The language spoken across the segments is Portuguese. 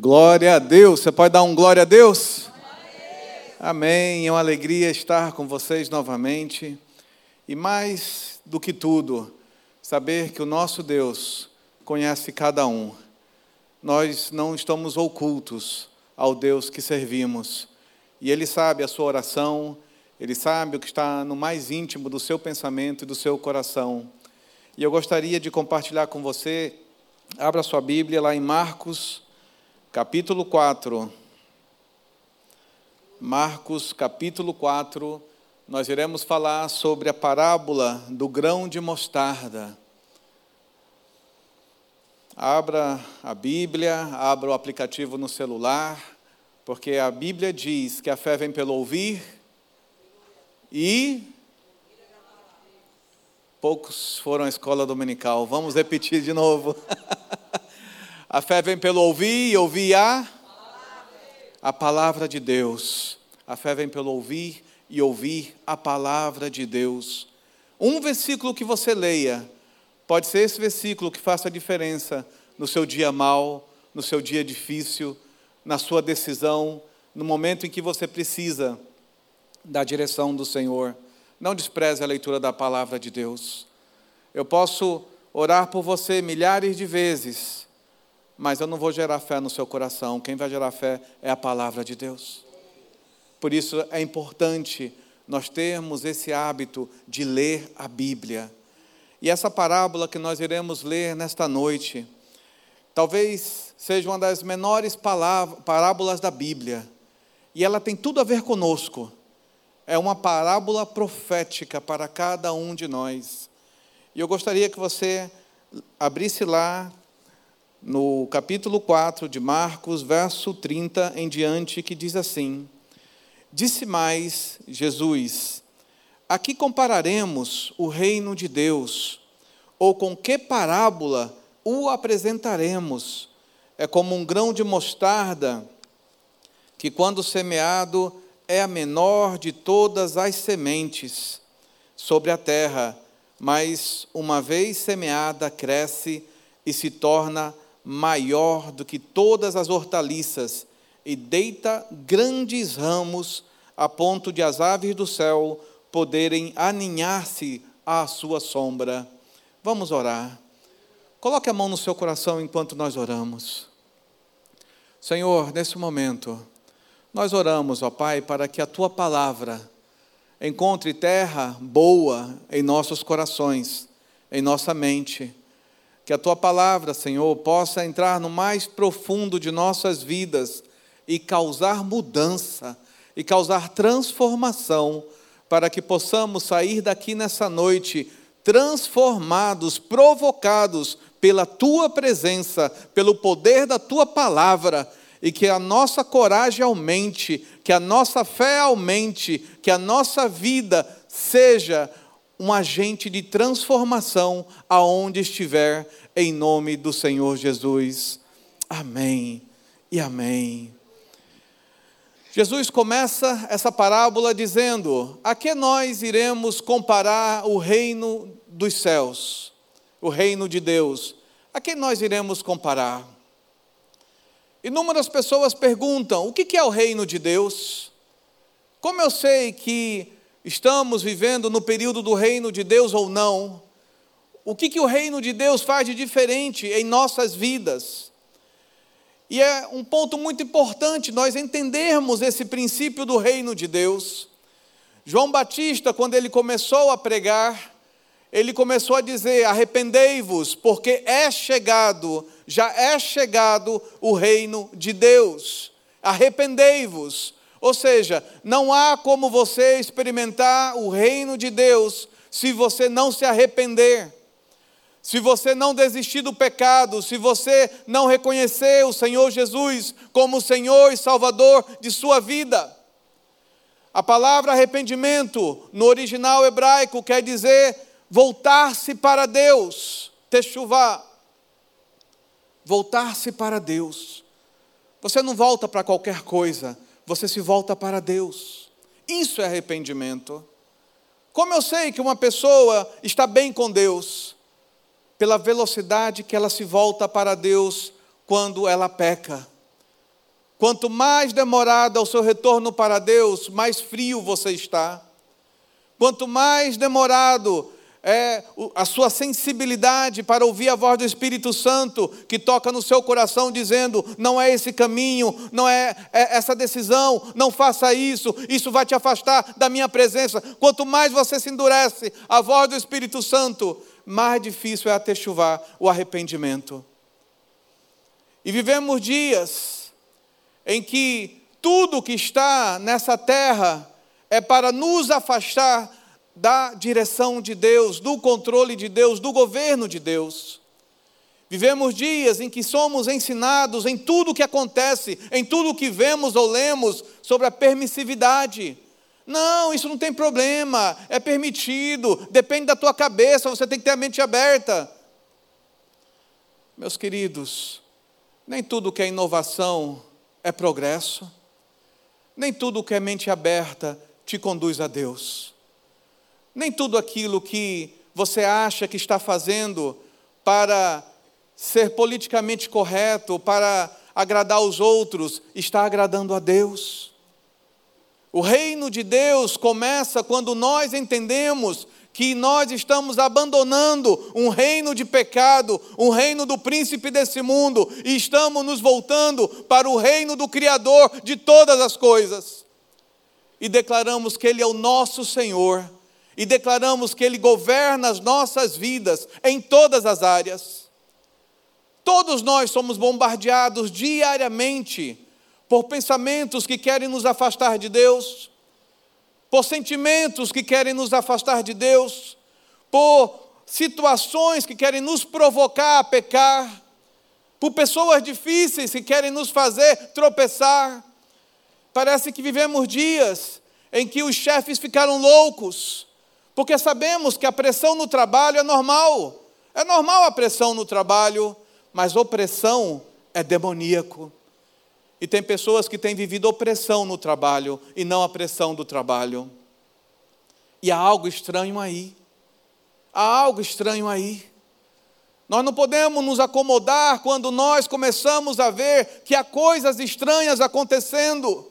Glória a Deus. Você pode dar um glória a Deus? Amém. É uma alegria estar com vocês novamente. E mais do que tudo, saber que o nosso Deus conhece cada um. Nós não estamos ocultos ao Deus que servimos. E Ele sabe a sua oração, Ele sabe o que está no mais íntimo do seu pensamento e do seu coração. E eu gostaria de compartilhar com você, abra sua Bíblia lá em Marcos capítulo 4. Marcos, capítulo 4, nós iremos falar sobre a parábola do grão de mostarda. Abra a Bíblia, abra o aplicativo no celular, porque a Bíblia diz que a fé vem pelo ouvir e. Poucos foram à escola dominical. Vamos repetir de novo. A fé vem pelo ouvir e ouvir a a palavra de Deus. A fé vem pelo ouvir e ouvir a palavra de Deus. Um versículo que você leia, pode ser esse versículo que faça a diferença no seu dia mal, no seu dia difícil, na sua decisão, no momento em que você precisa da direção do Senhor. Não despreze a leitura da palavra de Deus. Eu posso orar por você milhares de vezes, mas eu não vou gerar fé no seu coração. Quem vai gerar fé é a palavra de Deus. Por isso é importante nós termos esse hábito de ler a Bíblia. E essa parábola que nós iremos ler nesta noite, talvez seja uma das menores parábolas da Bíblia. E ela tem tudo a ver conosco. É uma parábola profética para cada um de nós. E eu gostaria que você abrisse lá no capítulo 4 de Marcos, verso 30 em diante, que diz assim: Disse mais Jesus: A que compararemos o reino de Deus? Ou com que parábola o apresentaremos? É como um grão de mostarda, que quando semeado é a menor de todas as sementes sobre a terra, mas uma vez semeada cresce e se torna maior do que todas as hortaliças e deita grandes ramos a ponto de as aves do céu poderem aninhar-se à sua sombra. Vamos orar. Coloque a mão no seu coração enquanto nós oramos. Senhor, nesse momento, nós oramos, ó Pai, para que a tua palavra encontre terra boa em nossos corações, em nossa mente que a tua palavra, Senhor, possa entrar no mais profundo de nossas vidas e causar mudança e causar transformação, para que possamos sair daqui nessa noite transformados, provocados pela tua presença, pelo poder da tua palavra, e que a nossa coragem aumente, que a nossa fé aumente, que a nossa vida seja um agente de transformação aonde estiver, em nome do Senhor Jesus. Amém e amém. Jesus começa essa parábola dizendo: A que nós iremos comparar o reino dos céus, o reino de Deus? A que nós iremos comparar? Inúmeras pessoas perguntam: o que é o reino de Deus? Como eu sei que estamos vivendo no período do reino de Deus ou não, o que, que o reino de Deus faz de diferente em nossas vidas. E é um ponto muito importante nós entendermos esse princípio do reino de Deus. João Batista, quando ele começou a pregar, ele começou a dizer: arrependei-vos, porque é chegado, já é chegado o reino de Deus. Arrependei-vos, ou seja, não há como você experimentar o reino de Deus se você não se arrepender. Se você não desistir do pecado, se você não reconhecer o Senhor Jesus como Senhor e Salvador de sua vida. A palavra arrependimento, no original hebraico, quer dizer voltar-se para Deus, techuvá. Voltar-se para Deus. Você não volta para qualquer coisa, você se volta para Deus. Isso é arrependimento. Como eu sei que uma pessoa está bem com Deus? Pela velocidade que ela se volta para Deus quando ela peca. Quanto mais demorado é o seu retorno para Deus, mais frio você está. Quanto mais demorado é a sua sensibilidade para ouvir a voz do Espírito Santo que toca no seu coração, dizendo: não é esse caminho, não é, é essa decisão, não faça isso, isso vai te afastar da minha presença. Quanto mais você se endurece a voz do Espírito Santo, mais difícil é atechuvar o arrependimento. E vivemos dias em que tudo que está nessa terra é para nos afastar da direção de Deus, do controle de Deus, do governo de Deus. Vivemos dias em que somos ensinados em tudo o que acontece, em tudo o que vemos ou lemos sobre a permissividade. Não, isso não tem problema, é permitido, depende da tua cabeça, você tem que ter a mente aberta. Meus queridos, nem tudo que é inovação é progresso, nem tudo que é mente aberta te conduz a Deus. Nem tudo aquilo que você acha que está fazendo para ser politicamente correto, para agradar os outros, está agradando a Deus. O reino de Deus começa quando nós entendemos que nós estamos abandonando um reino de pecado, um reino do príncipe desse mundo, e estamos nos voltando para o reino do Criador de todas as coisas. E declaramos que Ele é o nosso Senhor e declaramos que Ele governa as nossas vidas em todas as áreas. Todos nós somos bombardeados diariamente por pensamentos que querem nos afastar de Deus, por sentimentos que querem nos afastar de Deus, por situações que querem nos provocar a pecar, por pessoas difíceis que querem nos fazer tropeçar. Parece que vivemos dias em que os chefes ficaram loucos, porque sabemos que a pressão no trabalho é normal. É normal a pressão no trabalho, mas opressão é demoníaco. E tem pessoas que têm vivido opressão no trabalho e não a pressão do trabalho. E há algo estranho aí. Há algo estranho aí. Nós não podemos nos acomodar quando nós começamos a ver que há coisas estranhas acontecendo.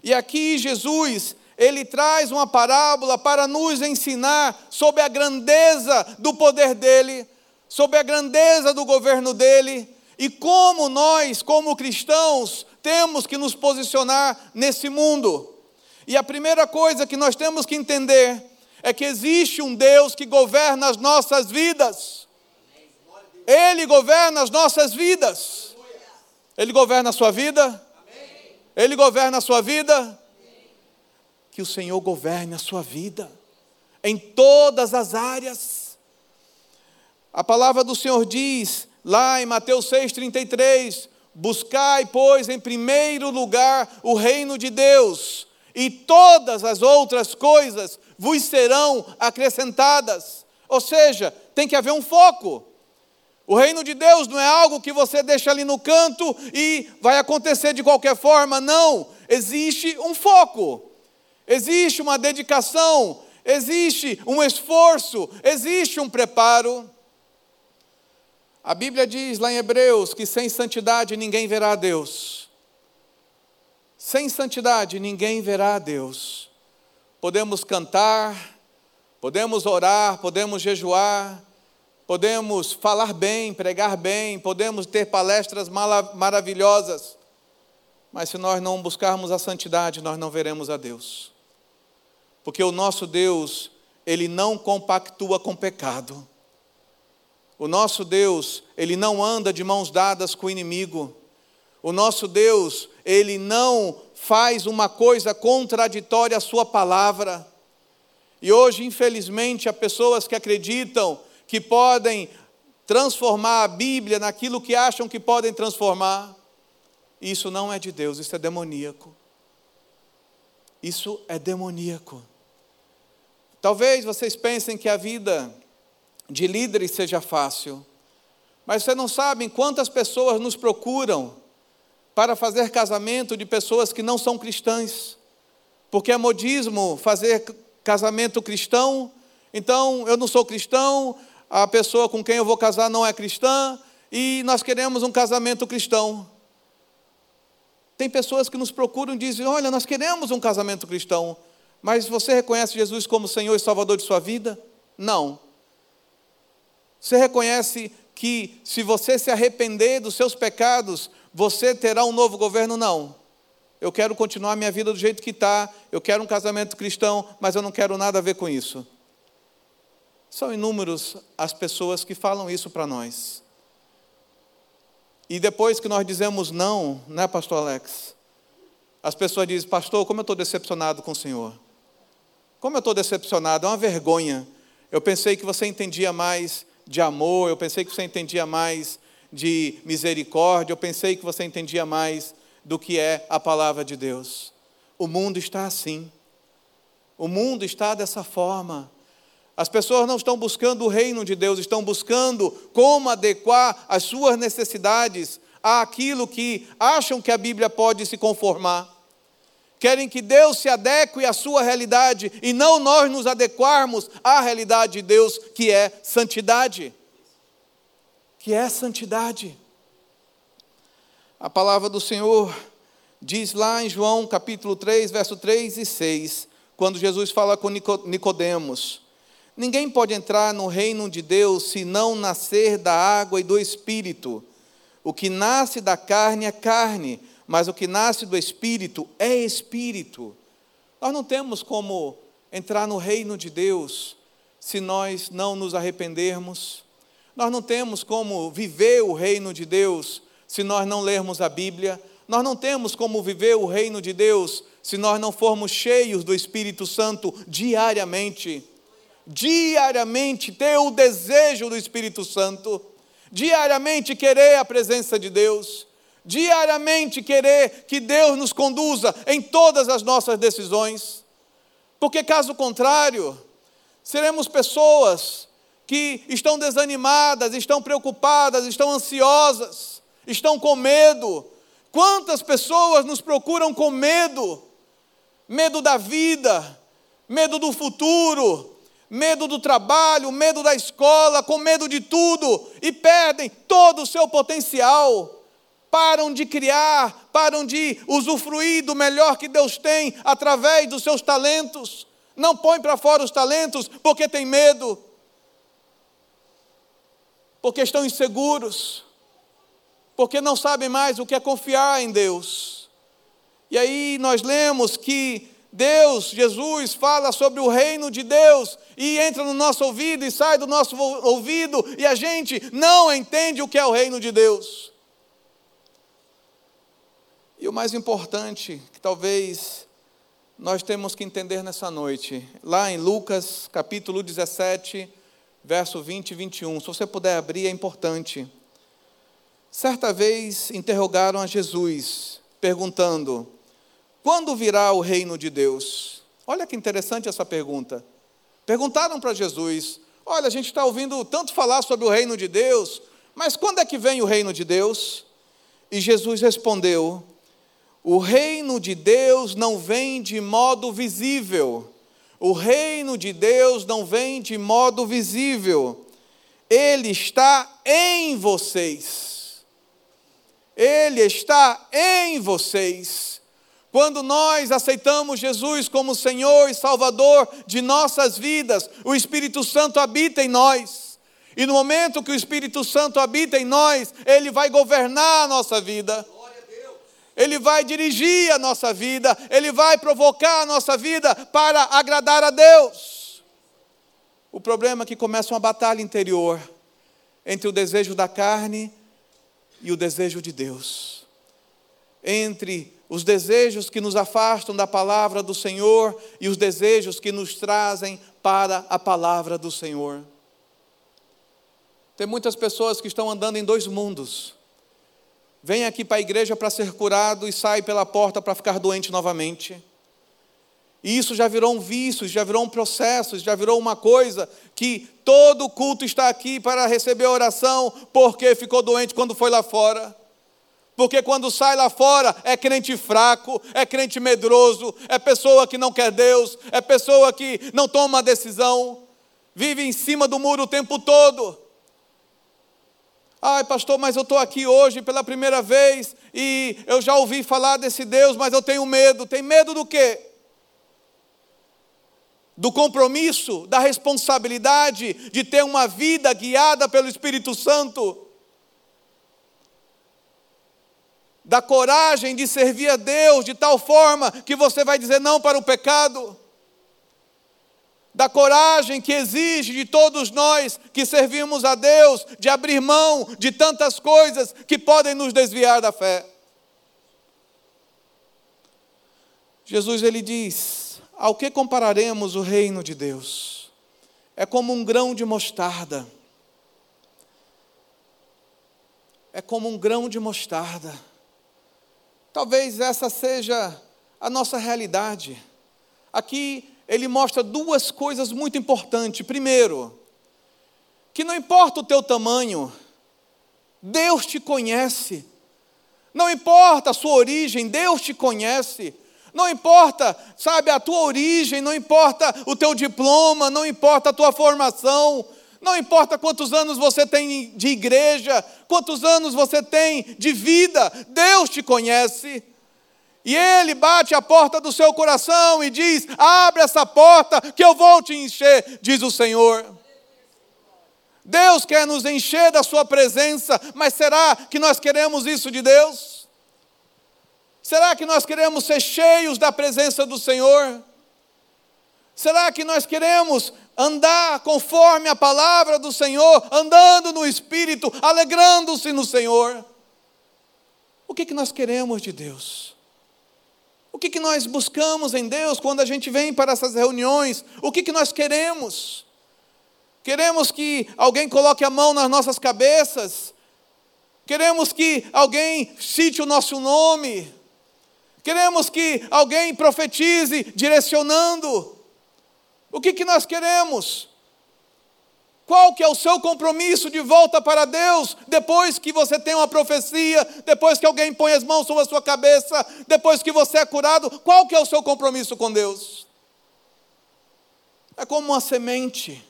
E aqui Jesus, ele traz uma parábola para nos ensinar sobre a grandeza do poder dele, sobre a grandeza do governo dele e como nós, como cristãos, temos que nos posicionar nesse mundo. E a primeira coisa que nós temos que entender é que existe um Deus que governa as nossas vidas. Ele governa as nossas vidas. Ele governa a sua vida? Ele governa a sua vida? Que o Senhor governe a sua vida, em todas as áreas. A palavra do Senhor diz, lá em Mateus 6,33: Buscai, pois, em primeiro lugar o reino de Deus, e todas as outras coisas vos serão acrescentadas. Ou seja, tem que haver um foco. O reino de Deus não é algo que você deixa ali no canto e vai acontecer de qualquer forma, não. Existe um foco existe uma dedicação, existe um esforço, existe um preparo. A Bíblia diz lá em Hebreus que sem santidade ninguém verá a Deus. Sem santidade ninguém verá a Deus. Podemos cantar, podemos orar, podemos jejuar, podemos falar bem, pregar bem, podemos ter palestras maravilhosas, mas se nós não buscarmos a santidade, nós não veremos a Deus. Porque o nosso Deus, ele não compactua com pecado. O nosso Deus, ele não anda de mãos dadas com o inimigo. O nosso Deus, ele não faz uma coisa contraditória à sua palavra. E hoje, infelizmente, há pessoas que acreditam que podem transformar a Bíblia naquilo que acham que podem transformar. Isso não é de Deus, isso é demoníaco. Isso é demoníaco. Talvez vocês pensem que a vida de líderes seja fácil, mas vocês não sabem quantas pessoas nos procuram para fazer casamento de pessoas que não são cristãs, porque é modismo fazer casamento cristão, então eu não sou cristão, a pessoa com quem eu vou casar não é cristã, e nós queremos um casamento cristão. Tem pessoas que nos procuram e dizem: Olha, nós queremos um casamento cristão, mas você reconhece Jesus como Senhor e Salvador de sua vida? Não. Você reconhece que se você se arrepender dos seus pecados, você terá um novo governo? Não. Eu quero continuar minha vida do jeito que está, eu quero um casamento cristão, mas eu não quero nada a ver com isso. São inúmeros as pessoas que falam isso para nós. E depois que nós dizemos não, né, pastor Alex? As pessoas dizem, pastor, como eu estou decepcionado com o Senhor. Como eu estou decepcionado, é uma vergonha. Eu pensei que você entendia mais de amor, eu pensei que você entendia mais de misericórdia, eu pensei que você entendia mais do que é a palavra de Deus. O mundo está assim. O mundo está dessa forma. As pessoas não estão buscando o reino de Deus, estão buscando como adequar as suas necessidades àquilo que acham que a Bíblia pode se conformar. Querem que Deus se adeque à sua realidade e não nós nos adequarmos à realidade de Deus, que é santidade. Que é santidade. A palavra do Senhor diz lá em João capítulo 3, verso 3 e 6, quando Jesus fala com Nicodemos, Ninguém pode entrar no reino de Deus se não nascer da água e do espírito. O que nasce da carne é carne, mas o que nasce do espírito é espírito. Nós não temos como entrar no reino de Deus se nós não nos arrependermos. Nós não temos como viver o reino de Deus se nós não lermos a Bíblia. Nós não temos como viver o reino de Deus se nós não formos cheios do Espírito Santo diariamente diariamente ter o desejo do Espírito Santo, diariamente querer a presença de Deus, diariamente querer que Deus nos conduza em todas as nossas decisões, porque caso contrário, seremos pessoas que estão desanimadas, estão preocupadas, estão ansiosas, estão com medo. Quantas pessoas nos procuram com medo? Medo da vida, medo do futuro, medo do trabalho, medo da escola, com medo de tudo, e perdem todo o seu potencial. Param de criar, param de usufruir do melhor que Deus tem através dos seus talentos. Não põe para fora os talentos porque tem medo, porque estão inseguros, porque não sabem mais o que é confiar em Deus. E aí nós lemos que Deus, Jesus, fala sobre o reino de Deus e entra no nosso ouvido e sai do nosso ouvido e a gente não entende o que é o reino de Deus. E o mais importante, que talvez nós temos que entender nessa noite, lá em Lucas capítulo 17, verso 20 e 21, se você puder abrir, é importante. Certa vez interrogaram a Jesus, perguntando: quando virá o reino de Deus? Olha que interessante essa pergunta. Perguntaram para Jesus: Olha, a gente está ouvindo tanto falar sobre o reino de Deus, mas quando é que vem o reino de Deus? E Jesus respondeu: O reino de Deus não vem de modo visível. O reino de Deus não vem de modo visível. Ele está em vocês. Ele está em vocês. Quando nós aceitamos Jesus como Senhor e Salvador de nossas vidas, o Espírito Santo habita em nós. E no momento que o Espírito Santo habita em nós, ele vai governar a nossa vida. Ele vai dirigir a nossa vida, ele vai provocar a nossa vida para agradar a Deus. O problema é que começa uma batalha interior entre o desejo da carne e o desejo de Deus. Entre os desejos que nos afastam da palavra do Senhor e os desejos que nos trazem para a palavra do Senhor. Tem muitas pessoas que estão andando em dois mundos. Vem aqui para a igreja para ser curado e sai pela porta para ficar doente novamente. E isso já virou um vício, já virou um processo, já virou uma coisa que todo culto está aqui para receber oração porque ficou doente quando foi lá fora. Porque quando sai lá fora é crente fraco, é crente medroso, é pessoa que não quer Deus, é pessoa que não toma decisão, vive em cima do muro o tempo todo. Ai, pastor, mas eu estou aqui hoje pela primeira vez e eu já ouvi falar desse Deus, mas eu tenho medo. Tem medo do quê? Do compromisso, da responsabilidade de ter uma vida guiada pelo Espírito Santo. Da coragem de servir a Deus de tal forma que você vai dizer não para o pecado da coragem que exige de todos nós que servimos a Deus, de abrir mão de tantas coisas que podem nos desviar da fé. Jesus ele diz: Ao que compararemos o reino de Deus? É como um grão de mostarda. É como um grão de mostarda. Talvez essa seja a nossa realidade. Aqui ele mostra duas coisas muito importantes. Primeiro, que não importa o teu tamanho, Deus te conhece. Não importa a sua origem, Deus te conhece. Não importa, sabe, a tua origem, não importa o teu diploma, não importa a tua formação, não importa quantos anos você tem de igreja, quantos anos você tem de vida, Deus te conhece. E ele bate a porta do seu coração e diz: Abre essa porta que eu vou te encher, diz o Senhor. Deus quer nos encher da Sua presença, mas será que nós queremos isso de Deus? Será que nós queremos ser cheios da presença do Senhor? Será que nós queremos andar conforme a palavra do Senhor, andando no Espírito, alegrando-se no Senhor? O que, que nós queremos de Deus? O que, que nós buscamos em Deus quando a gente vem para essas reuniões? O que, que nós queremos? Queremos que alguém coloque a mão nas nossas cabeças? Queremos que alguém cite o nosso nome? Queremos que alguém profetize direcionando? O que, que nós queremos? Qual que é o seu compromisso de volta para Deus depois que você tem uma profecia, depois que alguém põe as mãos sobre a sua cabeça, depois que você é curado? Qual que é o seu compromisso com Deus? É como uma semente.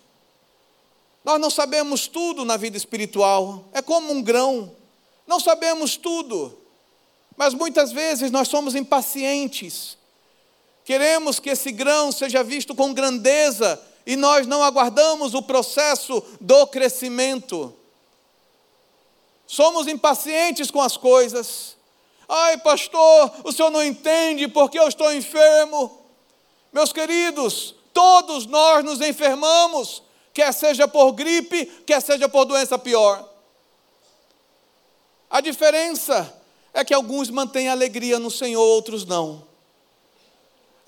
Nós não sabemos tudo na vida espiritual. É como um grão. Não sabemos tudo. Mas muitas vezes nós somos impacientes. Queremos que esse grão seja visto com grandeza e nós não aguardamos o processo do crescimento. Somos impacientes com as coisas. Ai, pastor, o senhor não entende porque eu estou enfermo. Meus queridos, todos nós nos enfermamos, quer seja por gripe, quer seja por doença pior. A diferença é que alguns mantêm alegria no Senhor, outros não.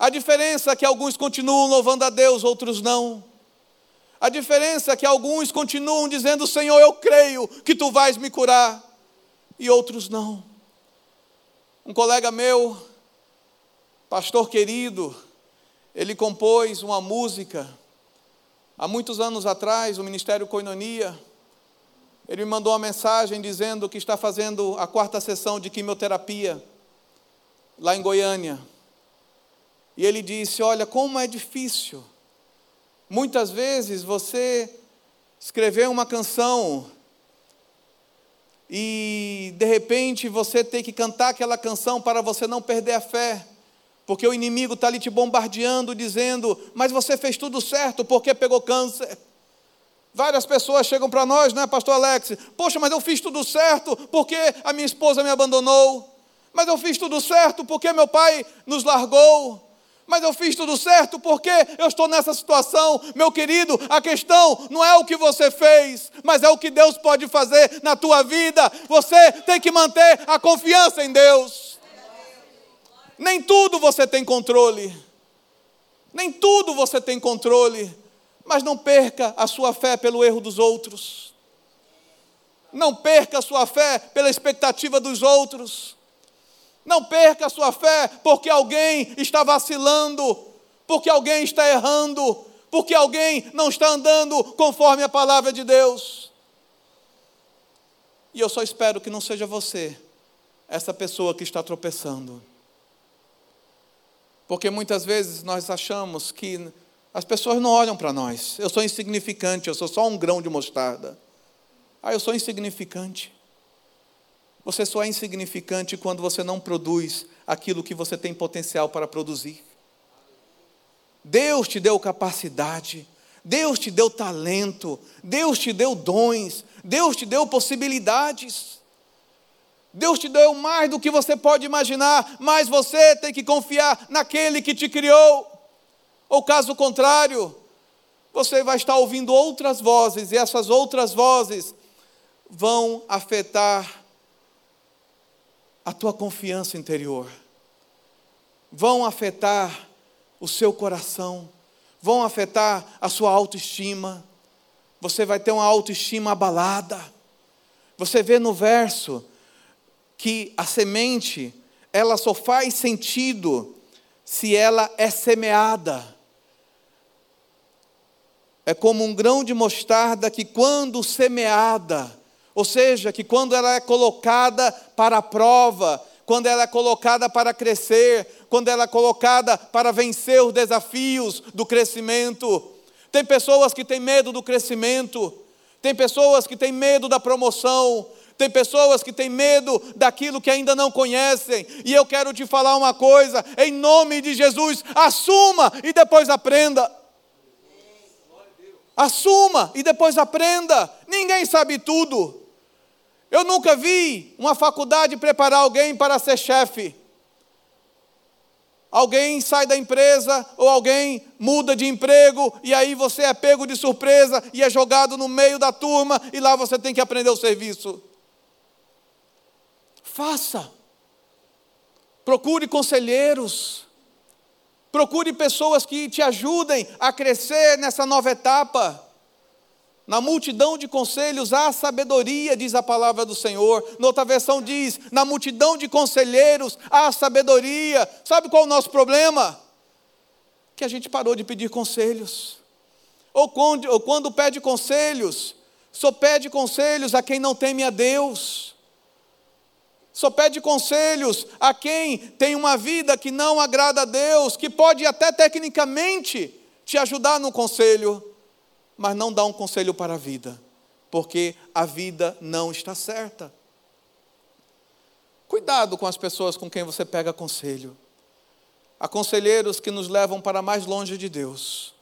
A diferença é que alguns continuam louvando a Deus, outros não. A diferença é que alguns continuam dizendo: Senhor, eu creio que tu vais me curar, e outros não. Um colega meu, pastor querido, ele compôs uma música há muitos anos atrás, o Ministério Coinonia. Ele me mandou uma mensagem dizendo que está fazendo a quarta sessão de quimioterapia lá em Goiânia. E ele disse: Olha, como é difícil. Muitas vezes você escreveu uma canção e de repente você tem que cantar aquela canção para você não perder a fé, porque o inimigo está ali te bombardeando, dizendo: Mas você fez tudo certo, porque pegou câncer. Várias pessoas chegam para nós, né, Pastor Alex? Poxa, mas eu fiz tudo certo porque a minha esposa me abandonou. Mas eu fiz tudo certo porque meu pai nos largou mas eu fiz tudo certo porque eu estou nessa situação. Meu querido, a questão não é o que você fez, mas é o que Deus pode fazer na tua vida. Você tem que manter a confiança em Deus. Nem tudo você tem controle. Nem tudo você tem controle. Mas não perca a sua fé pelo erro dos outros. Não perca a sua fé pela expectativa dos outros. Não perca a sua fé porque alguém está vacilando, porque alguém está errando, porque alguém não está andando conforme a palavra de Deus. E eu só espero que não seja você, essa pessoa que está tropeçando. Porque muitas vezes nós achamos que as pessoas não olham para nós. Eu sou insignificante, eu sou só um grão de mostarda. Ah, eu sou insignificante. Você só é insignificante quando você não produz aquilo que você tem potencial para produzir. Deus te deu capacidade, Deus te deu talento, Deus te deu dons, Deus te deu possibilidades. Deus te deu mais do que você pode imaginar, mas você tem que confiar naquele que te criou. Ou caso contrário, você vai estar ouvindo outras vozes, e essas outras vozes vão afetar a tua confiança interior, vão afetar o seu coração, vão afetar a sua autoestima. Você vai ter uma autoestima abalada. Você vê no verso que a semente, ela só faz sentido se ela é semeada. É como um grão de mostarda que, quando semeada, ou seja, que quando ela é colocada para a prova, quando ela é colocada para crescer, quando ela é colocada para vencer os desafios do crescimento. Tem pessoas que têm medo do crescimento, tem pessoas que têm medo da promoção, tem pessoas que têm medo daquilo que ainda não conhecem, e eu quero te falar uma coisa, em nome de Jesus, assuma e depois aprenda. Assuma e depois aprenda. Ninguém sabe tudo. Eu nunca vi uma faculdade preparar alguém para ser chefe. Alguém sai da empresa ou alguém muda de emprego e aí você é pego de surpresa e é jogado no meio da turma e lá você tem que aprender o serviço. Faça. Procure conselheiros. Procure pessoas que te ajudem a crescer nessa nova etapa. Na multidão de conselhos há sabedoria, diz a palavra do Senhor. Noutra versão diz: na multidão de conselheiros há sabedoria. Sabe qual é o nosso problema? Que a gente parou de pedir conselhos. Ou quando, ou quando pede conselhos, só pede conselhos a quem não teme a Deus. Só pede conselhos a quem tem uma vida que não agrada a Deus, que pode até tecnicamente te ajudar no conselho, mas não dá um conselho para a vida, porque a vida não está certa. Cuidado com as pessoas com quem você pega conselho. Há conselheiros que nos levam para mais longe de Deus,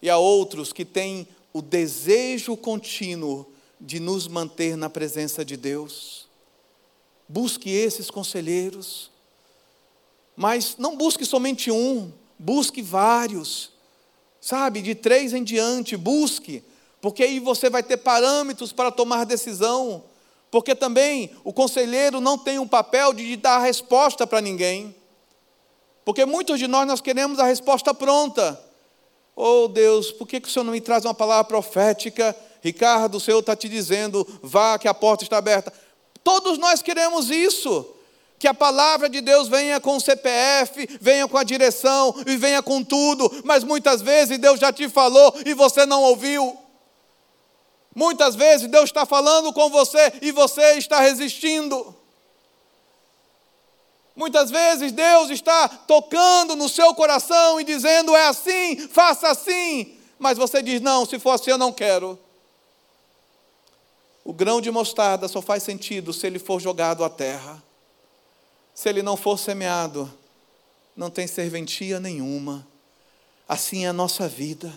e há outros que têm o desejo contínuo de nos manter na presença de Deus. Busque esses conselheiros. Mas não busque somente um, busque vários. Sabe, de três em diante, busque, porque aí você vai ter parâmetros para tomar decisão. Porque também o conselheiro não tem um papel de dar a resposta para ninguém. Porque muitos de nós nós queremos a resposta pronta. Oh Deus, por que, que o Senhor não me traz uma palavra profética? Ricardo, o Senhor está te dizendo, vá que a porta está aberta. Todos nós queremos isso. Que a palavra de Deus venha com o CPF, venha com a direção e venha com tudo, mas muitas vezes Deus já te falou e você não ouviu. Muitas vezes Deus está falando com você e você está resistindo. Muitas vezes Deus está tocando no seu coração e dizendo: é assim, faça assim. Mas você diz: não, se for assim eu não quero. O grão de mostarda só faz sentido se ele for jogado à terra. Se ele não for semeado, não tem serventia nenhuma. Assim é a nossa vida.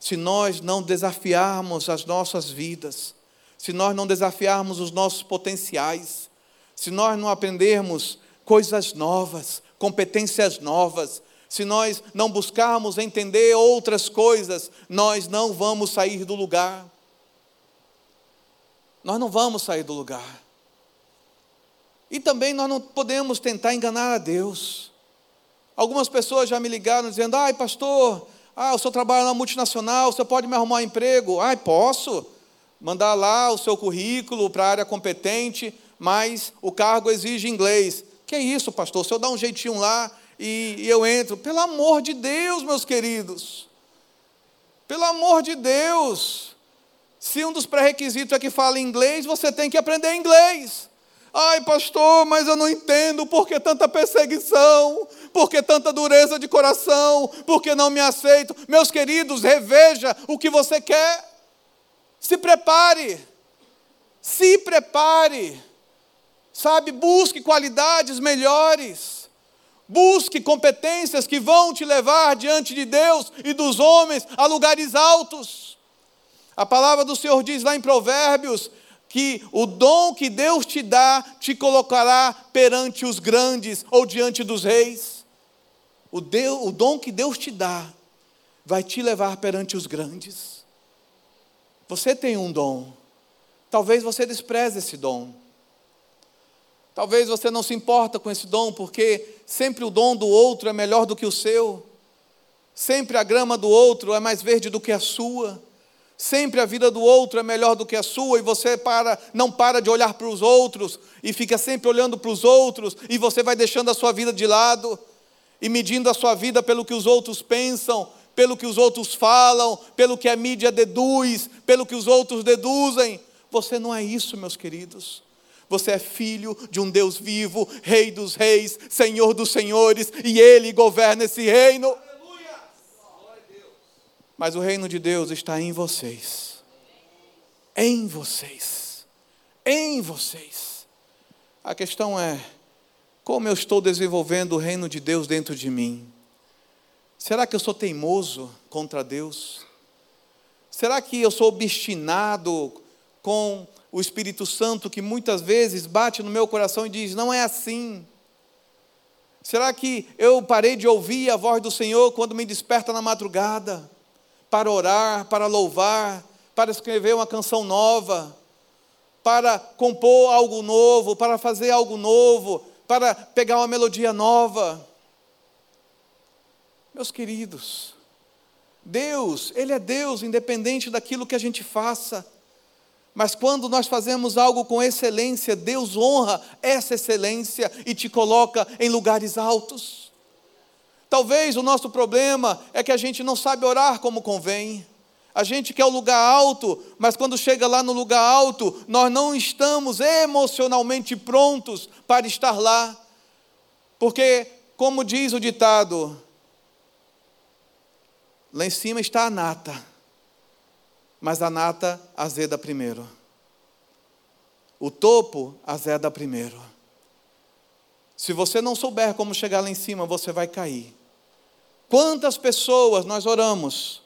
Se nós não desafiarmos as nossas vidas, se nós não desafiarmos os nossos potenciais, se nós não aprendermos coisas novas, competências novas, se nós não buscarmos entender outras coisas, nós não vamos sair do lugar nós não vamos sair do lugar. E também nós não podemos tentar enganar a Deus. Algumas pessoas já me ligaram dizendo: ai, pastor, ah, o senhor trabalha na multinacional, o senhor pode me arrumar um emprego? Ai, posso. Mandar lá o seu currículo para a área competente, mas o cargo exige inglês. Que é isso, pastor? O senhor dá um jeitinho lá e, e eu entro. Pelo amor de Deus, meus queridos. Pelo amor de Deus. Se um dos pré-requisitos é que fala inglês, você tem que aprender inglês. Ai, pastor, mas eu não entendo por que tanta perseguição, por que tanta dureza de coração, por que não me aceito. Meus queridos, reveja o que você quer. Se prepare. Se prepare, sabe, busque qualidades melhores. Busque competências que vão te levar diante de Deus e dos homens a lugares altos. A palavra do Senhor diz lá em Provérbios que o dom que Deus te dá te colocará perante os grandes ou diante dos reis. O, Deus, o dom que Deus te dá vai te levar perante os grandes. Você tem um dom. Talvez você despreze esse dom. Talvez você não se importa com esse dom, porque sempre o dom do outro é melhor do que o seu. Sempre a grama do outro é mais verde do que a sua. Sempre a vida do outro é melhor do que a sua e você para, não para de olhar para os outros e fica sempre olhando para os outros e você vai deixando a sua vida de lado e medindo a sua vida pelo que os outros pensam, pelo que os outros falam, pelo que a mídia deduz, pelo que os outros deduzem. Você não é isso, meus queridos. Você é filho de um Deus vivo, Rei dos Reis, Senhor dos Senhores, e Ele governa esse reino. Mas o reino de Deus está em vocês. Em vocês. Em vocês. A questão é: como eu estou desenvolvendo o reino de Deus dentro de mim? Será que eu sou teimoso contra Deus? Será que eu sou obstinado com o Espírito Santo que muitas vezes bate no meu coração e diz: não é assim? Será que eu parei de ouvir a voz do Senhor quando me desperta na madrugada, para orar, para louvar, para escrever uma canção nova, para compor algo novo, para fazer algo novo, para pegar uma melodia nova? Meus queridos, Deus, Ele é Deus, independente daquilo que a gente faça. Mas quando nós fazemos algo com excelência, Deus honra essa excelência e te coloca em lugares altos. Talvez o nosso problema é que a gente não sabe orar como convém. A gente quer o lugar alto, mas quando chega lá no lugar alto, nós não estamos emocionalmente prontos para estar lá. Porque, como diz o ditado, lá em cima está a nata mas a nata azeda primeiro. O topo azeda primeiro. Se você não souber como chegar lá em cima, você vai cair. Quantas pessoas nós oramos?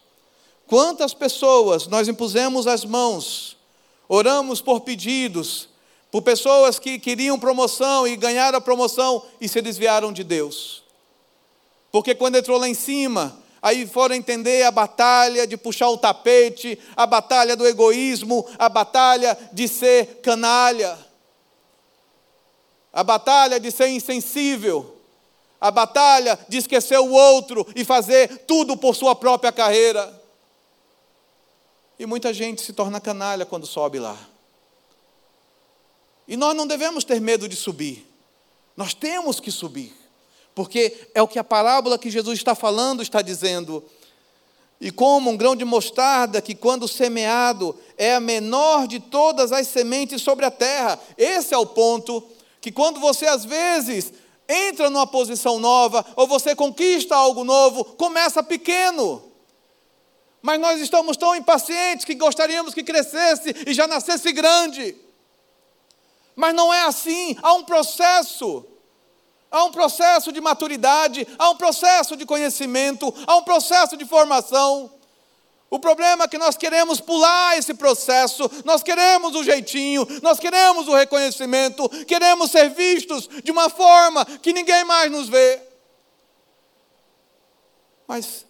Quantas pessoas nós impusemos as mãos? Oramos por pedidos, por pessoas que queriam promoção e ganharam a promoção e se desviaram de Deus. Porque quando entrou lá em cima, Aí foram entender a batalha de puxar o tapete, a batalha do egoísmo, a batalha de ser canalha, a batalha de ser insensível, a batalha de esquecer o outro e fazer tudo por sua própria carreira. E muita gente se torna canalha quando sobe lá. E nós não devemos ter medo de subir, nós temos que subir porque é o que a parábola que Jesus está falando está dizendo. E como um grão de mostarda, que quando semeado é a menor de todas as sementes sobre a terra. Esse é o ponto que quando você às vezes entra numa posição nova, ou você conquista algo novo, começa pequeno. Mas nós estamos tão impacientes que gostaríamos que crescesse e já nascesse grande. Mas não é assim, há um processo. Há um processo de maturidade, há um processo de conhecimento, há um processo de formação. O problema é que nós queremos pular esse processo, nós queremos o jeitinho, nós queremos o reconhecimento, queremos ser vistos de uma forma que ninguém mais nos vê. Mas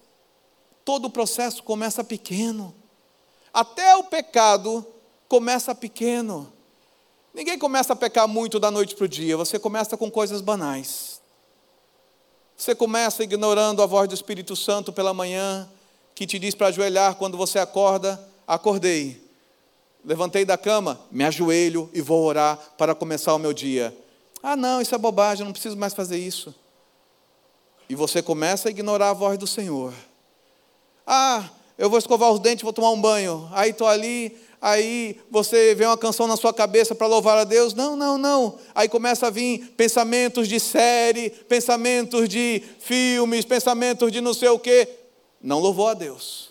todo o processo começa pequeno. Até o pecado começa pequeno. Ninguém começa a pecar muito da noite para o dia, você começa com coisas banais. Você começa ignorando a voz do Espírito Santo pela manhã, que te diz para ajoelhar quando você acorda, acordei. Levantei da cama, me ajoelho e vou orar para começar o meu dia. Ah, não, isso é bobagem, não preciso mais fazer isso. E você começa a ignorar a voz do Senhor. Ah, eu vou escovar os dentes, vou tomar um banho. Aí estou ali, aí você vê uma canção na sua cabeça para louvar a Deus. Não, não, não. Aí começa a vir pensamentos de série, pensamentos de filmes, pensamentos de não sei o quê. Não louvou a Deus.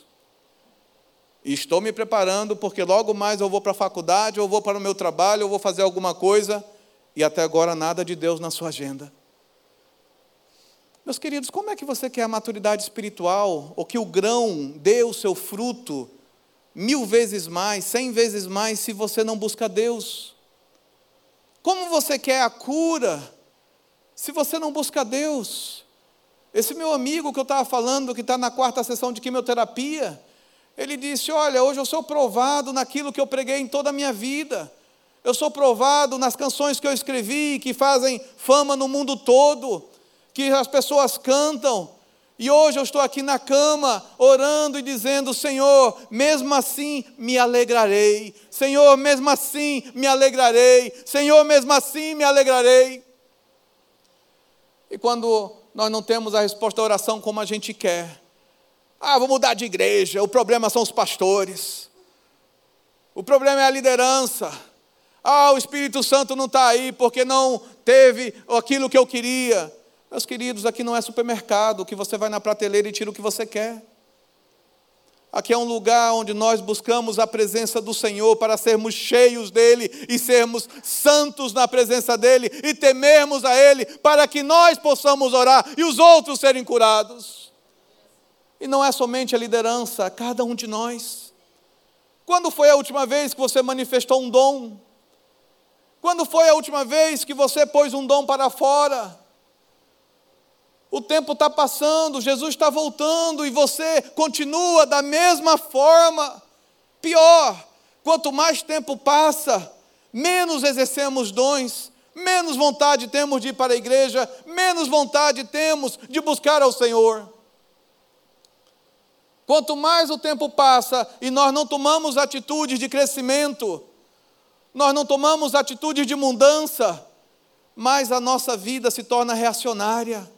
E estou me preparando porque logo mais eu vou para a faculdade, ou vou para o meu trabalho, ou vou fazer alguma coisa, e até agora nada de Deus na sua agenda. Meus queridos, como é que você quer a maturidade espiritual, ou que o grão dê o seu fruto mil vezes mais, cem vezes mais, se você não busca Deus? Como você quer a cura, se você não busca Deus? Esse meu amigo que eu estava falando, que está na quarta sessão de quimioterapia, ele disse: Olha, hoje eu sou provado naquilo que eu preguei em toda a minha vida. Eu sou provado nas canções que eu escrevi, que fazem fama no mundo todo que as pessoas cantam. E hoje eu estou aqui na cama, orando e dizendo: Senhor, mesmo assim me alegrarei. Senhor, mesmo assim me alegrarei. Senhor, mesmo assim me alegrarei. E quando nós não temos a resposta da oração como a gente quer, ah, vou mudar de igreja, o problema são os pastores, o problema é a liderança. Ah, o Espírito Santo não está aí porque não teve aquilo que eu queria. Meus queridos, aqui não é supermercado que você vai na prateleira e tira o que você quer. Aqui é um lugar onde nós buscamos a presença do Senhor para sermos cheios dEle e sermos santos na presença dEle e temermos a Ele para que nós possamos orar e os outros serem curados. E não é somente a liderança, cada um de nós. Quando foi a última vez que você manifestou um dom? Quando foi a última vez que você pôs um dom para fora? O tempo está passando, Jesus está voltando e você continua da mesma forma. Pior, quanto mais tempo passa, menos exercemos dons, menos vontade temos de ir para a igreja, menos vontade temos de buscar ao Senhor. Quanto mais o tempo passa e nós não tomamos atitudes de crescimento, nós não tomamos atitudes de mudança, mais a nossa vida se torna reacionária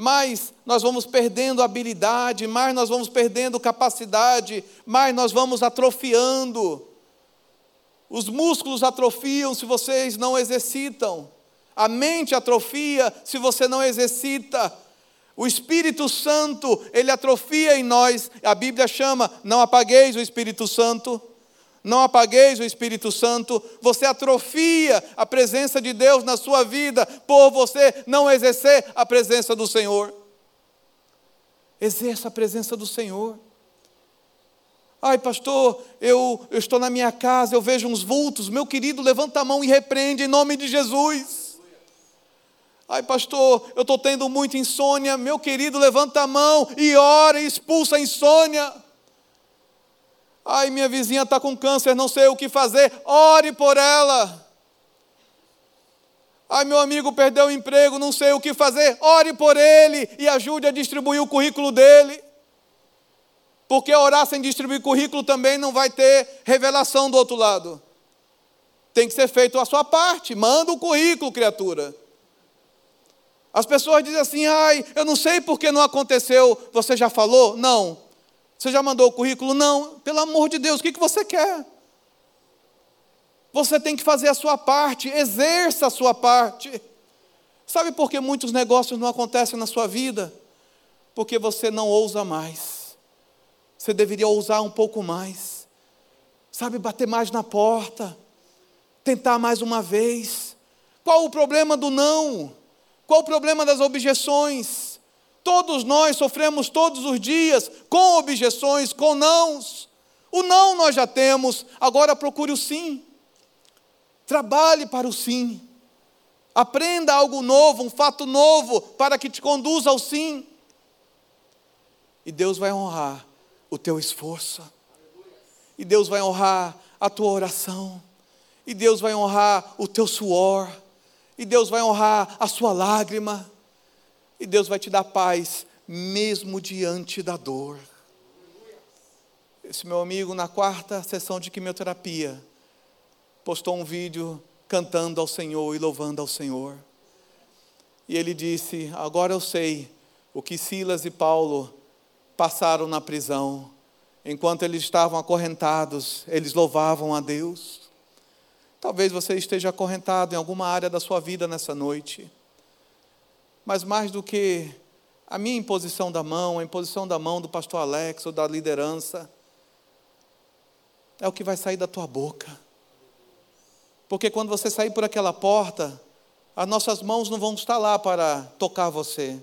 mais nós vamos perdendo habilidade, mais nós vamos perdendo capacidade, mais nós vamos atrofiando. Os músculos atrofiam se vocês não exercitam. A mente atrofia se você não exercita. O Espírito Santo, ele atrofia em nós. A Bíblia chama: não apagueis o Espírito Santo não apagueis o Espírito Santo, você atrofia a presença de Deus na sua vida por você não exercer a presença do Senhor. Exerça a presença do Senhor. Ai, pastor, eu, eu estou na minha casa, eu vejo uns vultos. Meu querido, levanta a mão e repreende em nome de Jesus. Ai, pastor, eu estou tendo muita insônia. Meu querido, levanta a mão e ora e expulsa a insônia. Ai, minha vizinha está com câncer, não sei o que fazer. Ore por ela. Ai, meu amigo perdeu o emprego, não sei o que fazer. Ore por ele e ajude a distribuir o currículo dele. Porque orar sem distribuir currículo também não vai ter revelação do outro lado. Tem que ser feito a sua parte. Manda o currículo, criatura. As pessoas dizem assim: ai, eu não sei por que não aconteceu. Você já falou? Não. Você já mandou o currículo? Não. Pelo amor de Deus, o que você quer? Você tem que fazer a sua parte, exerça a sua parte. Sabe por que muitos negócios não acontecem na sua vida? Porque você não ousa mais. Você deveria ousar um pouco mais. Sabe, bater mais na porta. Tentar mais uma vez. Qual o problema do não? Qual o problema das objeções? Todos nós sofremos todos os dias com objeções, com nãos. O não nós já temos, agora procure o sim. Trabalhe para o sim. Aprenda algo novo, um fato novo, para que te conduza ao sim. E Deus vai honrar o teu esforço. E Deus vai honrar a tua oração. E Deus vai honrar o teu suor. E Deus vai honrar a sua lágrima. E Deus vai te dar paz, mesmo diante da dor. Esse meu amigo, na quarta sessão de quimioterapia, postou um vídeo cantando ao Senhor e louvando ao Senhor. E ele disse: Agora eu sei o que Silas e Paulo passaram na prisão. Enquanto eles estavam acorrentados, eles louvavam a Deus. Talvez você esteja acorrentado em alguma área da sua vida nessa noite. Mas mais do que a minha imposição da mão, a imposição da mão do pastor Alex ou da liderança, é o que vai sair da tua boca. Porque quando você sair por aquela porta, as nossas mãos não vão estar lá para tocar você,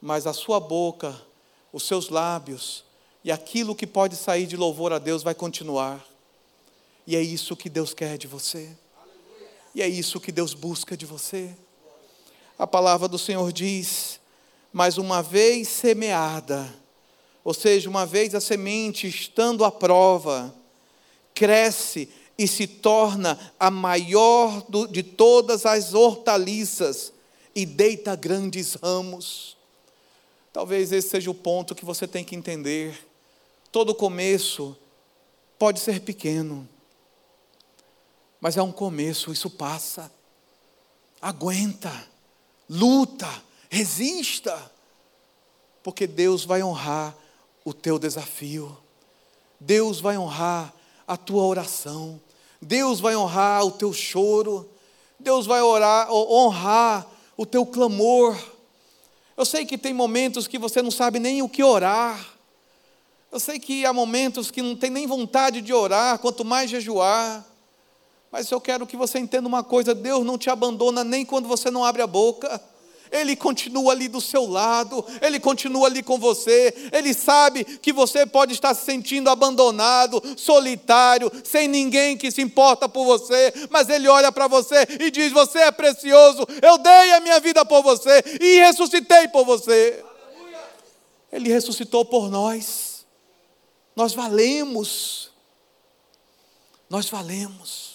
mas a sua boca, os seus lábios e aquilo que pode sair de louvor a Deus vai continuar. E é isso que Deus quer de você. E é isso que Deus busca de você. A palavra do Senhor diz: Mas uma vez semeada, ou seja, uma vez a semente estando à prova, cresce e se torna a maior de todas as hortaliças e deita grandes ramos. Talvez esse seja o ponto que você tem que entender. Todo começo pode ser pequeno, mas é um começo, isso passa. Aguenta, luta, resista, porque Deus vai honrar o teu desafio, Deus vai honrar a tua oração, Deus vai honrar o teu choro, Deus vai orar, honrar o teu clamor. Eu sei que tem momentos que você não sabe nem o que orar. Eu sei que há momentos que não tem nem vontade de orar, quanto mais jejuar. Mas eu quero que você entenda uma coisa: Deus não te abandona nem quando você não abre a boca. Ele continua ali do seu lado, Ele continua ali com você, Ele sabe que você pode estar se sentindo abandonado, solitário, sem ninguém que se importa por você, mas Ele olha para você e diz: Você é precioso, eu dei a minha vida por você e ressuscitei por você. Ele ressuscitou por nós, nós valemos, nós valemos.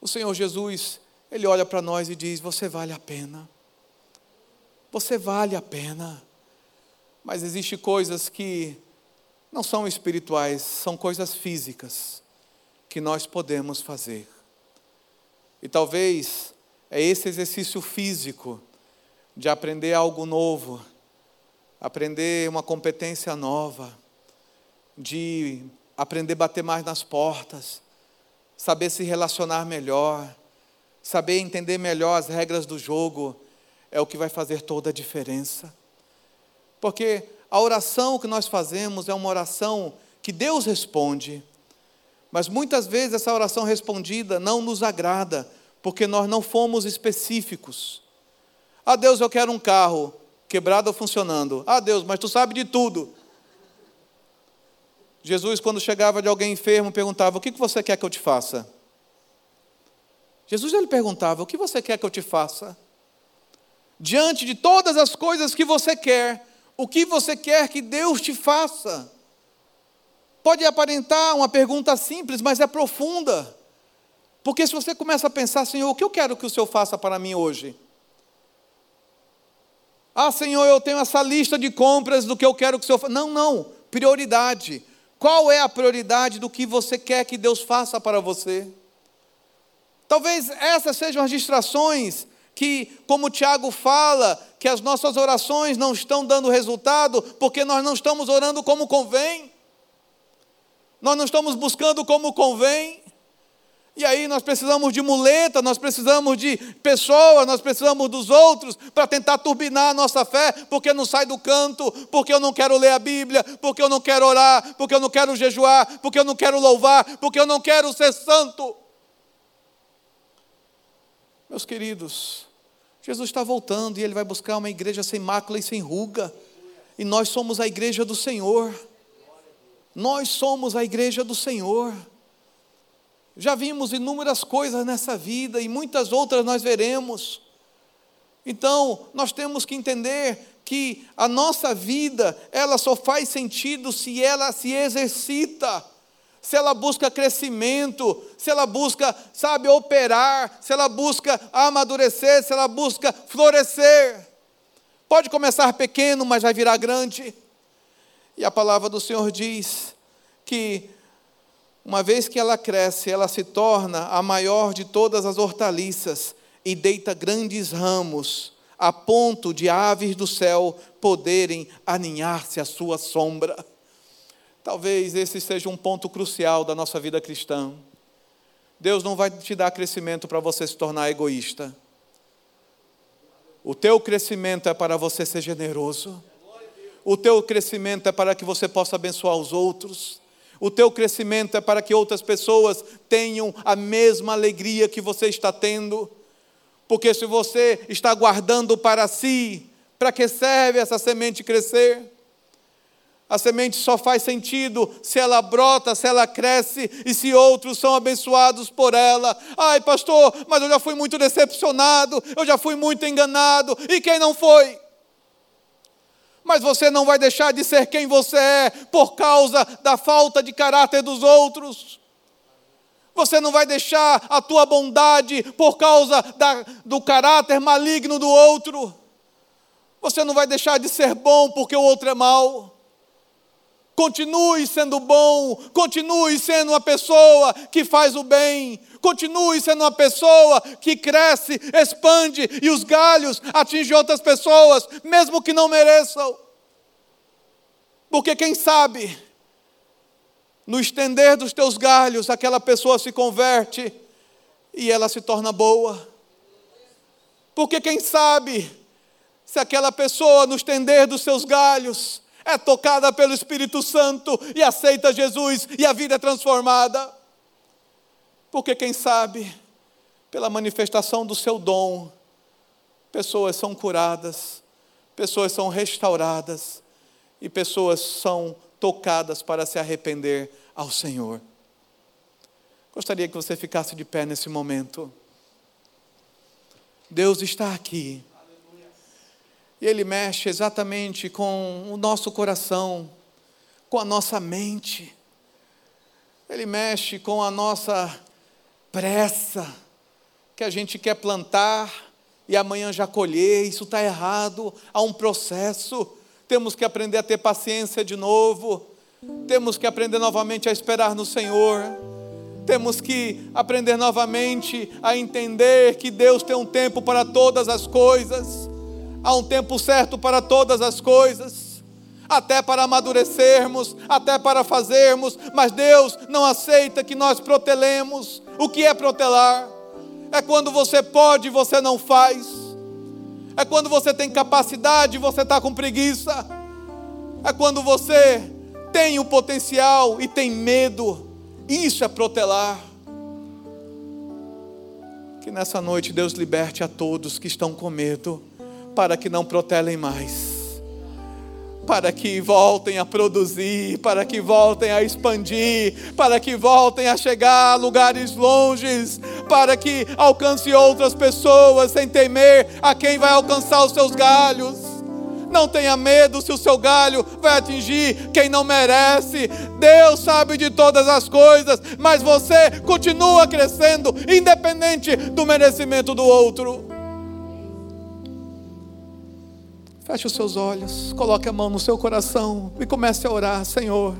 O Senhor Jesus, Ele olha para nós e diz: Você vale a pena. Você vale a pena. Mas existem coisas que não são espirituais, são coisas físicas que nós podemos fazer. E talvez é esse exercício físico de aprender algo novo, aprender uma competência nova, de aprender a bater mais nas portas, saber se relacionar melhor, saber entender melhor as regras do jogo, é o que vai fazer toda a diferença. Porque a oração que nós fazemos é uma oração que Deus responde, mas muitas vezes essa oração respondida não nos agrada, porque nós não fomos específicos. Ah, Deus, eu quero um carro quebrado ou funcionando. Ah, Deus, mas tu sabe de tudo. Jesus, quando chegava de alguém enfermo, perguntava: O que você quer que eu te faça? Jesus ele perguntava: O que você quer que eu te faça? Diante de todas as coisas que você quer, o que você quer que Deus te faça? Pode aparentar uma pergunta simples, mas é profunda. Porque se você começa a pensar, Senhor, o que eu quero que o Senhor faça para mim hoje? Ah, Senhor, eu tenho essa lista de compras do que eu quero que o Senhor faça. Não, não, prioridade. Qual é a prioridade do que você quer que Deus faça para você? Talvez essas sejam as distrações que, como Tiago fala, que as nossas orações não estão dando resultado porque nós não estamos orando como convém, nós não estamos buscando como convém. E aí nós precisamos de muleta, nós precisamos de pessoas, nós precisamos dos outros para tentar turbinar a nossa fé, porque não sai do canto, porque eu não quero ler a Bíblia, porque eu não quero orar, porque eu não quero jejuar, porque eu não quero louvar, porque eu não quero ser santo. Meus queridos, Jesus está voltando e ele vai buscar uma igreja sem mácula e sem ruga. E nós somos a igreja do Senhor. Nós somos a igreja do Senhor. Já vimos inúmeras coisas nessa vida e muitas outras nós veremos. Então, nós temos que entender que a nossa vida, ela só faz sentido se ela se exercita, se ela busca crescimento, se ela busca, sabe, operar, se ela busca amadurecer, se ela busca florescer. Pode começar pequeno, mas vai virar grande. E a palavra do Senhor diz que uma vez que ela cresce, ela se torna a maior de todas as hortaliças e deita grandes ramos, a ponto de aves do céu poderem aninhar-se à sua sombra. Talvez esse seja um ponto crucial da nossa vida cristã. Deus não vai te dar crescimento para você se tornar egoísta. O teu crescimento é para você ser generoso. O teu crescimento é para que você possa abençoar os outros. O teu crescimento é para que outras pessoas tenham a mesma alegria que você está tendo. Porque se você está guardando para si, para que serve essa semente crescer? A semente só faz sentido se ela brota, se ela cresce e se outros são abençoados por ela. Ai, pastor, mas eu já fui muito decepcionado, eu já fui muito enganado. E quem não foi? Mas você não vai deixar de ser quem você é por causa da falta de caráter dos outros. Você não vai deixar a tua bondade por causa da, do caráter maligno do outro. Você não vai deixar de ser bom porque o outro é mau. Continue sendo bom, continue sendo uma pessoa que faz o bem, continue sendo uma pessoa que cresce, expande e os galhos atingem outras pessoas, mesmo que não mereçam. Porque quem sabe, no estender dos teus galhos, aquela pessoa se converte e ela se torna boa. Porque quem sabe, se aquela pessoa no estender dos seus galhos é tocada pelo Espírito Santo e aceita Jesus e a vida é transformada. Porque quem sabe, pela manifestação do seu dom, pessoas são curadas, pessoas são restauradas e pessoas são tocadas para se arrepender ao Senhor. Gostaria que você ficasse de pé nesse momento. Deus está aqui. E Ele mexe exatamente com o nosso coração, com a nossa mente. Ele mexe com a nossa pressa, que a gente quer plantar e amanhã já colher. Isso está errado. Há um processo. Temos que aprender a ter paciência de novo. Temos que aprender novamente a esperar no Senhor. Temos que aprender novamente a entender que Deus tem um tempo para todas as coisas há um tempo certo para todas as coisas, até para amadurecermos, até para fazermos, mas Deus não aceita que nós protelemos. O que é protelar? É quando você pode e você não faz, é quando você tem capacidade e você está com preguiça, é quando você tem o potencial e tem medo. Isso é protelar. Que nessa noite Deus liberte a todos que estão com medo para que não protelem mais, para que voltem a produzir, para que voltem a expandir, para que voltem a chegar a lugares longes, para que alcance outras pessoas sem temer a quem vai alcançar os seus galhos. Não tenha medo se o seu galho vai atingir quem não merece. Deus sabe de todas as coisas, mas você continua crescendo, independente do merecimento do outro. Feche os seus olhos, coloque a mão no seu coração e comece a orar, Senhor.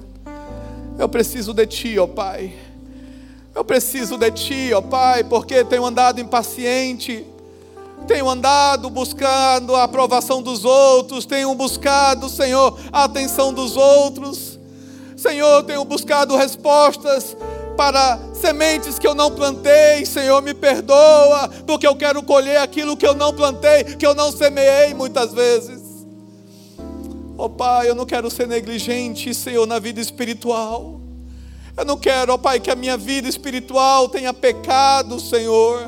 Eu preciso de Ti, ó Pai. Eu preciso de Ti, ó Pai, porque tenho andado impaciente, tenho andado buscando a aprovação dos outros, tenho buscado, Senhor, a atenção dos outros. Senhor, tenho buscado respostas para sementes que eu não plantei, Senhor, me perdoa, porque eu quero colher aquilo que eu não plantei, que eu não semeei muitas vezes. Oh Pai, eu não quero ser negligente, Senhor, na vida espiritual. Eu não quero, ó oh, Pai, que a minha vida espiritual tenha pecado, Senhor,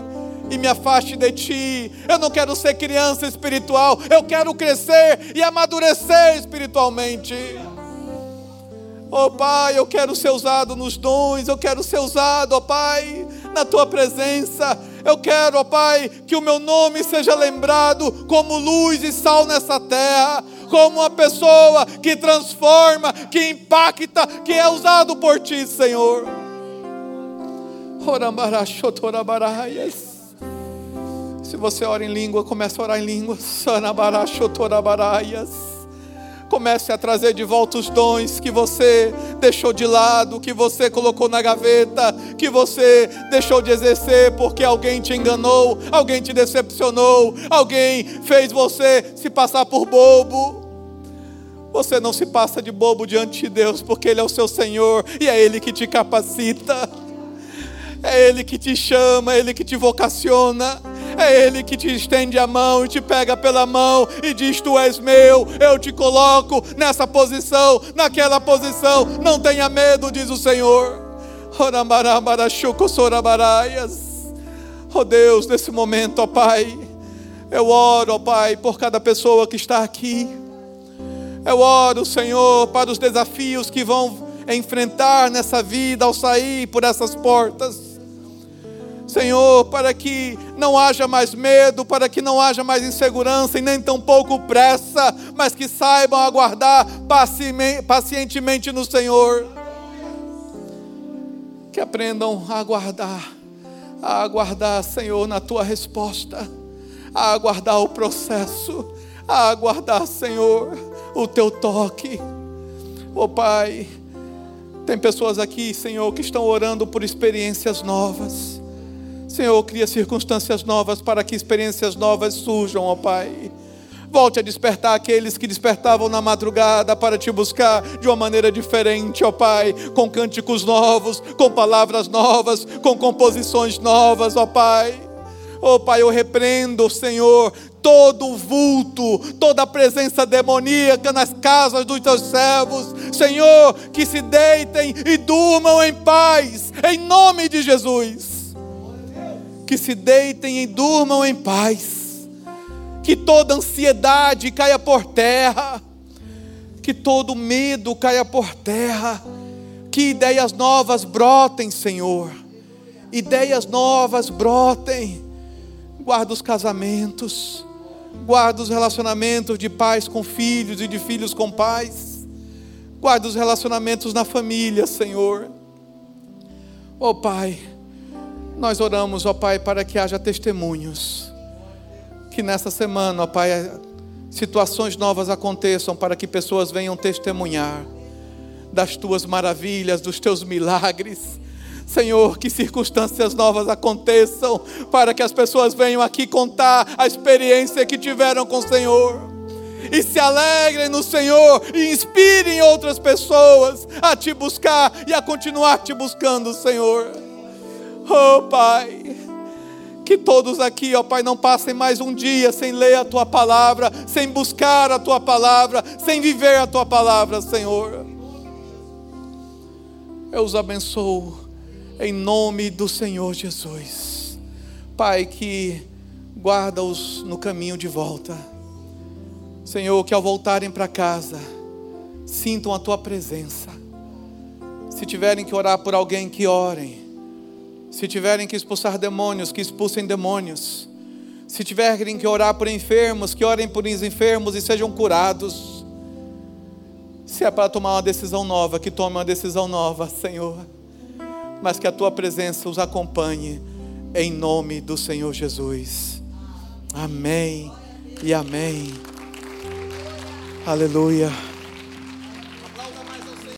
e me afaste de Ti. Eu não quero ser criança espiritual, eu quero crescer e amadurecer espiritualmente. Oh Pai, eu quero ser usado nos dons, eu quero ser usado, ó oh, Pai, na tua presença. Eu quero, ó Pai, que o meu nome seja lembrado como luz e sal nessa terra, como uma pessoa que transforma, que impacta, que é usado por ti, Senhor. Se você ora em língua, comece a orar em língua. Comece a trazer de volta os dons que você deixou de lado, que você colocou na gaveta, que você deixou de exercer porque alguém te enganou, alguém te decepcionou, alguém fez você se passar por bobo. Você não se passa de bobo diante de Deus, porque Ele é o seu Senhor e é Ele que te capacita, é Ele que te chama, é Ele que te vocaciona É Ele que te estende a mão e te pega pela mão e diz: Tu és meu, eu te coloco nessa posição, naquela posição. Não tenha medo, diz o Senhor. Oh Deus, nesse momento, ó Pai, eu oro, ó Pai, por cada pessoa que está aqui. Eu oro, Senhor, para os desafios que vão enfrentar nessa vida ao sair por essas portas. Senhor, para que não haja mais medo, para que não haja mais insegurança e nem tampouco pressa, mas que saibam aguardar pacientemente no Senhor. Que aprendam a aguardar, a aguardar, Senhor, na tua resposta, a aguardar o processo, a aguardar, Senhor, o teu toque. Oh Pai, tem pessoas aqui, Senhor, que estão orando por experiências novas. Senhor, cria circunstâncias novas para que experiências novas surjam, ó Pai. Volte a despertar aqueles que despertavam na madrugada para te buscar de uma maneira diferente, ó Pai, com cânticos novos, com palavras novas, com composições novas, ó Pai. Ó Pai, eu repreendo, Senhor, todo o vulto, toda presença demoníaca nas casas dos teus servos, Senhor, que se deitem e durmam em paz, em nome de Jesus. Que se deitem e durmam em paz, que toda ansiedade caia por terra, que todo medo caia por terra, que ideias novas brotem, Senhor, ideias novas brotem, guarda os casamentos, guarda os relacionamentos de pais com filhos e de filhos com pais, guarda os relacionamentos na família, Senhor. Oh Pai, nós oramos, ó Pai, para que haja testemunhos. Que nessa semana, ó Pai, situações novas aconteçam para que pessoas venham testemunhar das tuas maravilhas, dos teus milagres. Senhor, que circunstâncias novas aconteçam para que as pessoas venham aqui contar a experiência que tiveram com o Senhor. E se alegrem no Senhor e inspirem outras pessoas a te buscar e a continuar te buscando, Senhor. Oh, Pai. Que todos aqui, ó Pai, não passem mais um dia sem ler a tua palavra, sem buscar a tua palavra, sem viver a tua palavra, Senhor. Eu os abençoo em nome do Senhor Jesus. Pai, que guarda-os no caminho de volta. Senhor, que ao voltarem para casa, sintam a tua presença. Se tiverem que orar por alguém, que orem. Se tiverem que expulsar demônios, que expulsem demônios. Se tiverem que orar por enfermos, que orem por os enfermos e sejam curados. Se é para tomar uma decisão nova, que tome uma decisão nova, Senhor. Mas que a tua presença os acompanhe, em nome do Senhor Jesus. Amém e amém. Aleluia.